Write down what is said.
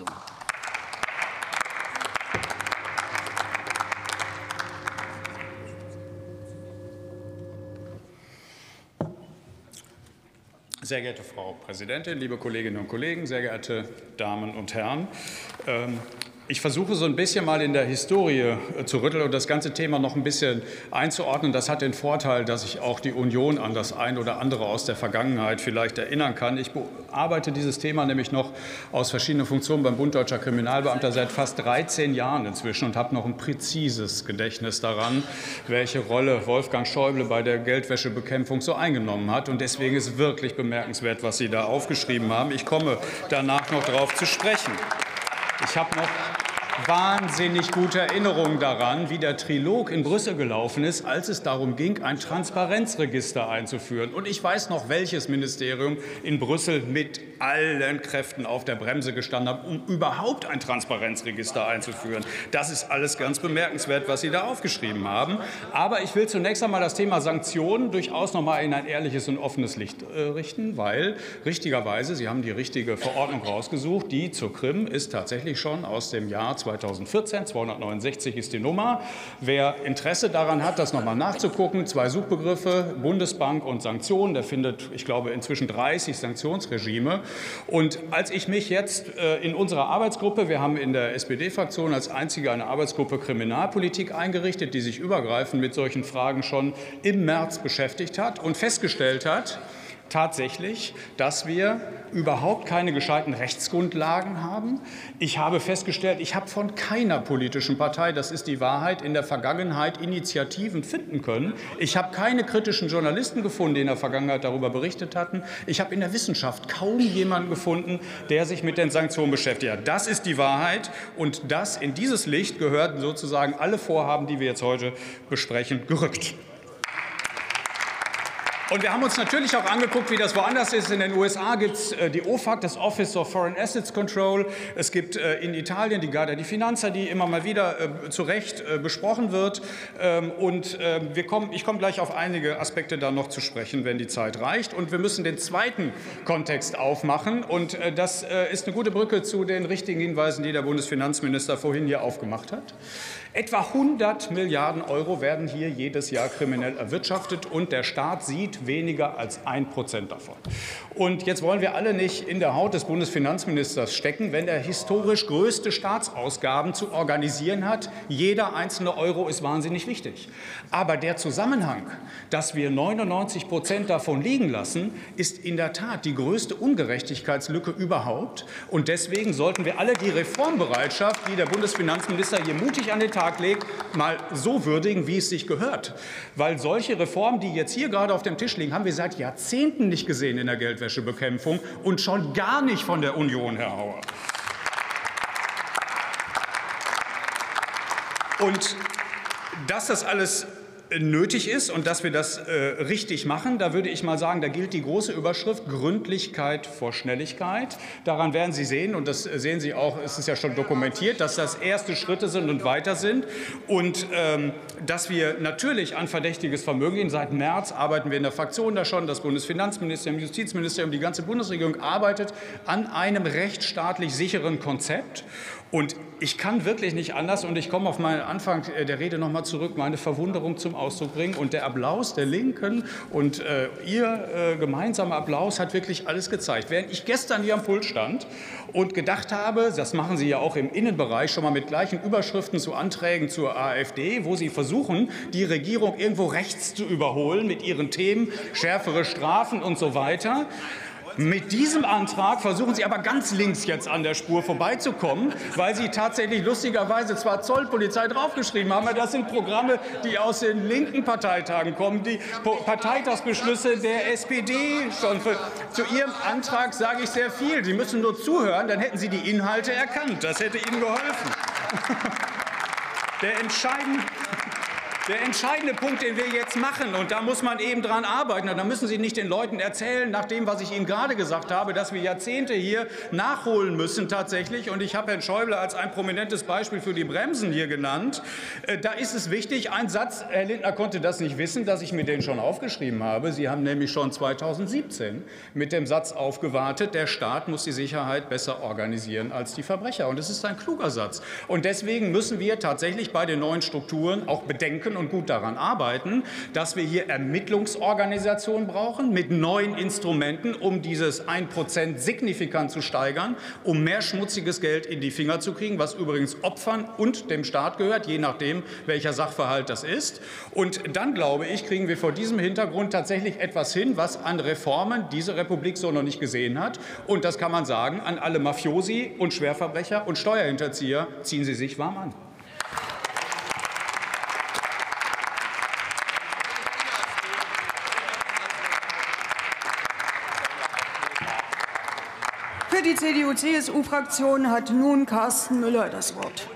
Sitzung. Sehr geehrte Frau Präsidentin, liebe Kolleginnen und Kollegen, sehr geehrte Damen und Herren! Ich versuche so ein bisschen mal in der Historie äh, zu rütteln und das ganze Thema noch ein bisschen einzuordnen. Das hat den Vorteil, dass ich auch die Union an das ein oder andere aus der Vergangenheit vielleicht erinnern kann. Ich bearbeite dieses Thema nämlich noch aus verschiedenen Funktionen beim Bund Deutscher Kriminalbeamter seit fast 13 Jahren inzwischen und habe noch ein präzises Gedächtnis daran, welche Rolle Wolfgang Schäuble bei der Geldwäschebekämpfung so eingenommen hat. Und deswegen ist wirklich bemerkenswert, was Sie da aufgeschrieben haben. Ich komme danach noch darauf zu sprechen. Ich habe noch wahnsinnig gute Erinnerungen daran, wie der Trilog in Brüssel gelaufen ist, als es darum ging, ein Transparenzregister einzuführen. Und ich weiß noch, welches Ministerium in Brüssel mit allen Kräften auf der Bremse gestanden hat, um überhaupt ein Transparenzregister einzuführen. Das ist alles ganz bemerkenswert, was Sie da aufgeschrieben haben. Aber ich will zunächst einmal das Thema Sanktionen durchaus noch mal in ein ehrliches und offenes Licht äh, richten, weil richtigerweise, Sie haben die richtige Verordnung rausgesucht, die zur Krim ist tatsächlich schon aus dem Jahr 2000 2014. 269 ist die Nummer. Wer Interesse daran hat, das nochmal nachzugucken, zwei Suchbegriffe, Bundesbank und Sanktionen, der findet, ich glaube, inzwischen 30 Sanktionsregime. Und als ich mich jetzt äh, in unserer Arbeitsgruppe, wir haben in der SPD-Fraktion als einzige eine Arbeitsgruppe Kriminalpolitik eingerichtet, die sich übergreifend mit solchen Fragen schon im März beschäftigt hat und festgestellt hat, tatsächlich, dass wir überhaupt keine gescheiten Rechtsgrundlagen haben. Ich habe festgestellt, ich habe von keiner politischen Partei, das ist die Wahrheit, in der Vergangenheit Initiativen finden können. Ich habe keine kritischen Journalisten gefunden, die in der Vergangenheit darüber berichtet hatten. Ich habe in der Wissenschaft kaum jemanden gefunden, der sich mit den Sanktionen beschäftigt hat. Das ist die Wahrheit und das in dieses Licht gehörten sozusagen alle Vorhaben, die wir jetzt heute besprechen, gerückt. Und wir haben uns natürlich auch angeguckt, wie das woanders ist. In den USA gibt es äh, die OFAC, das Office of Foreign Assets Control. Es gibt äh, in Italien die Garda di Finanza, die immer mal wieder äh, zu Recht besprochen wird. Ähm, und ähm, wir kommen, ich komme gleich auf einige Aspekte da noch zu sprechen, wenn die Zeit reicht. Und wir müssen den zweiten Kontext aufmachen. Und das ist eine gute Brücke zu den richtigen Hinweisen, die der Bundesfinanzminister vorhin hier aufgemacht hat. Etwa 100 Milliarden Euro werden hier jedes Jahr kriminell erwirtschaftet und der Staat sieht weniger als ein Prozent davon. Und jetzt wollen wir alle nicht in der Haut des Bundesfinanzministers stecken, wenn er historisch größte Staatsausgaben zu organisieren hat. Jeder einzelne Euro ist wahnsinnig wichtig. Aber der Zusammenhang, dass wir 99 Prozent davon liegen lassen, ist in der Tat die größte Ungerechtigkeitslücke überhaupt. Und deswegen sollten wir alle die Reformbereitschaft, die der Bundesfinanzminister hier mutig an den Tag legt, mal so würdigen, wie es sich gehört. Weil solche Reformen, die jetzt hier gerade auf dem Tisch liegen, haben wir seit Jahrzehnten nicht gesehen in der Geldwäschebekämpfung und schon gar nicht von der Union, Herr Hauer. Und dass das alles nötig ist und dass wir das äh, richtig machen. Da würde ich mal sagen, da gilt die große Überschrift Gründlichkeit vor Schnelligkeit. Daran werden Sie sehen, und das sehen Sie auch, es ist ja schon dokumentiert, dass das erste Schritte sind und weiter sind. Und ähm, dass wir natürlich an verdächtiges Vermögen gehen. Seit März arbeiten wir in der Fraktion da schon. Das Bundesfinanzministerium, Justizministerium, die ganze Bundesregierung arbeitet an einem rechtsstaatlich sicheren Konzept. Und ich kann wirklich nicht anders, und ich komme auf meinen Anfang der Rede noch mal zurück, meine Verwunderung zum Ausdruck bringen. Und der Applaus der Linken und äh, Ihr äh, gemeinsamer Applaus hat wirklich alles gezeigt. Während ich gestern hier am Pult stand und gedacht habe, das machen Sie ja auch im Innenbereich schon mal mit gleichen Überschriften zu Anträgen zur AfD, wo Sie versuchen, die Regierung irgendwo rechts zu überholen mit ihren Themen, schärfere Strafen und so weiter. Mit diesem Antrag versuchen Sie aber ganz links jetzt an der Spur vorbeizukommen, weil Sie tatsächlich lustigerweise zwar Zollpolizei draufgeschrieben haben, aber das sind Programme, die aus den linken Parteitagen kommen, die Parteitagsbeschlüsse der SPD schon. Für, zu Ihrem Antrag sage ich sehr viel. Sie müssen nur zuhören, dann hätten Sie die Inhalte erkannt. Das hätte Ihnen geholfen. Der entscheidende der entscheidende Punkt, den wir jetzt machen, und da muss man eben dran arbeiten, und da müssen Sie nicht den Leuten erzählen, nach dem, was ich Ihnen gerade gesagt habe, dass wir Jahrzehnte hier nachholen müssen tatsächlich. Und ich habe Herrn Schäuble als ein prominentes Beispiel für die Bremsen hier genannt. Äh, da ist es wichtig, ein Satz, Herr Lindner konnte das nicht wissen, dass ich mir den schon aufgeschrieben habe. Sie haben nämlich schon 2017 mit dem Satz aufgewartet, der Staat muss die Sicherheit besser organisieren als die Verbrecher. Und das ist ein kluger Satz. Und deswegen müssen wir tatsächlich bei den neuen Strukturen auch bedenken und gut daran arbeiten, dass wir hier Ermittlungsorganisationen brauchen mit neuen Instrumenten, um dieses 1 signifikant zu steigern, um mehr schmutziges Geld in die Finger zu kriegen, was übrigens Opfern und dem Staat gehört, je nachdem, welcher Sachverhalt das ist. Und dann, glaube ich, kriegen wir vor diesem Hintergrund tatsächlich etwas hin, was an Reformen diese Republik so noch nicht gesehen hat. Und das kann man sagen an alle Mafiosi und Schwerverbrecher und Steuerhinterzieher, ziehen Sie sich warm an. Für die CDU-CSU-Fraktion hat nun Carsten Müller das Wort.